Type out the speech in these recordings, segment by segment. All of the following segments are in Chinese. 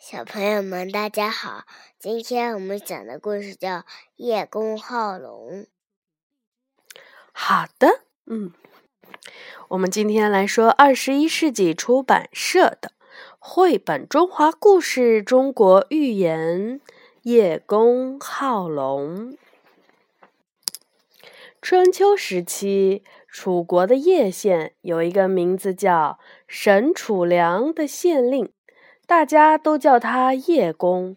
小朋友们，大家好！今天我们讲的故事叫《叶公好龙》。好的，嗯，我们今天来说二十一世纪出版社的绘本《中华故事·中国寓言》——叶公好龙。春秋时期，楚国的叶县有一个名字叫沈楚良的县令。大家都叫他叶公。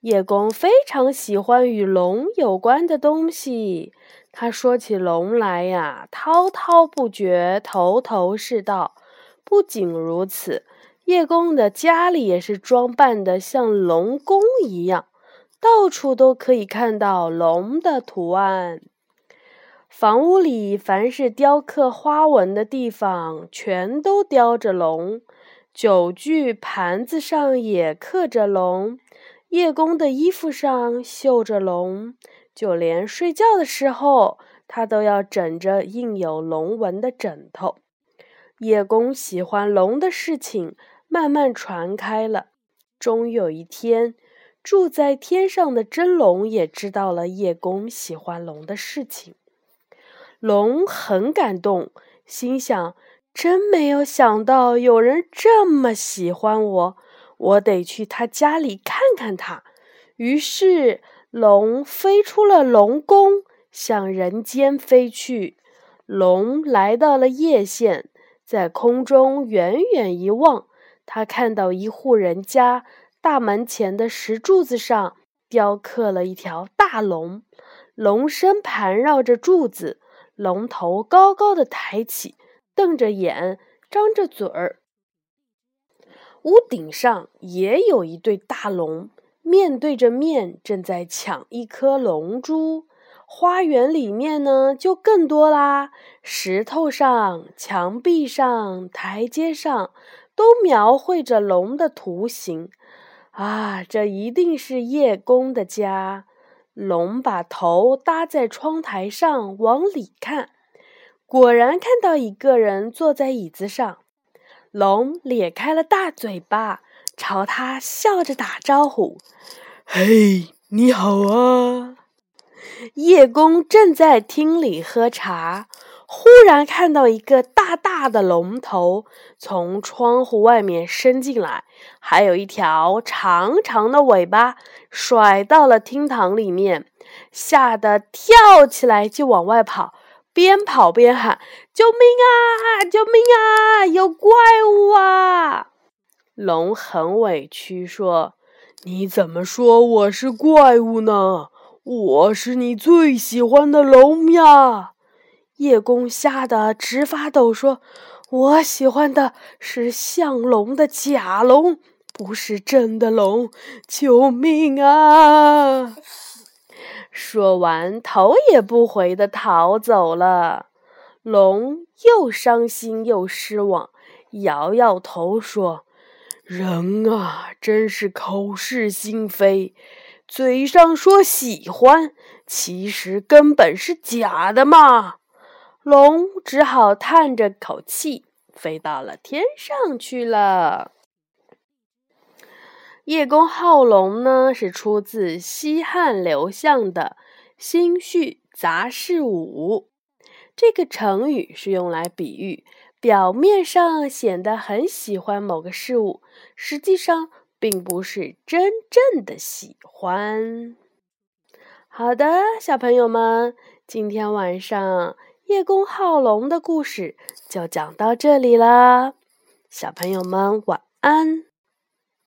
叶公非常喜欢与龙有关的东西。他说起龙来呀，滔滔不绝，头头是道。不仅如此，叶公的家里也是装扮的像龙宫一样，到处都可以看到龙的图案。房屋里凡是雕刻花纹的地方，全都雕着龙。酒具盘子上也刻着龙，叶公的衣服上绣着龙，就连睡觉的时候，他都要枕着印有龙纹的枕头。叶公喜欢龙的事情慢慢传开了。终有一天，住在天上的真龙也知道了叶公喜欢龙的事情。龙很感动，心想。真没有想到有人这么喜欢我，我得去他家里看看他。于是，龙飞出了龙宫，向人间飞去。龙来到了叶县，在空中远远一望，他看到一户人家大门前的石柱子上雕刻了一条大龙，龙身盘绕着柱子，龙头高高的抬起。瞪着眼，张着嘴儿。屋顶上也有一对大龙，面对着面，正在抢一颗龙珠。花园里面呢，就更多啦。石头上、墙壁上、台阶上，都描绘着龙的图形。啊，这一定是叶公的家。龙把头搭在窗台上，往里看。果然看到一个人坐在椅子上，龙咧开了大嘴巴，朝他笑着打招呼：“嘿，你好啊！”叶公正在厅里喝茶，忽然看到一个大大的龙头从窗户外面伸进来，还有一条长长的尾巴甩到了厅堂里面，吓得跳起来就往外跑。边跑边喊：“救命啊！救命啊！有怪物啊！”龙很委屈说：“你怎么说我是怪物呢？我是你最喜欢的龙呀！”叶公吓得直发抖，说：“我喜欢的是像龙的假龙，不是真的龙！救命啊！”说完，头也不回的逃走了。龙又伤心又失望，摇摇头说：“人啊，真是口是心非，嘴上说喜欢，其实根本是假的嘛。”龙只好叹着口气，飞到了天上去了。叶公好龙呢，是出自西汉刘向的《新序杂事五》。这个成语是用来比喻表面上显得很喜欢某个事物，实际上并不是真正的喜欢。好的，小朋友们，今天晚上叶公好龙的故事就讲到这里了。小朋友们，晚安。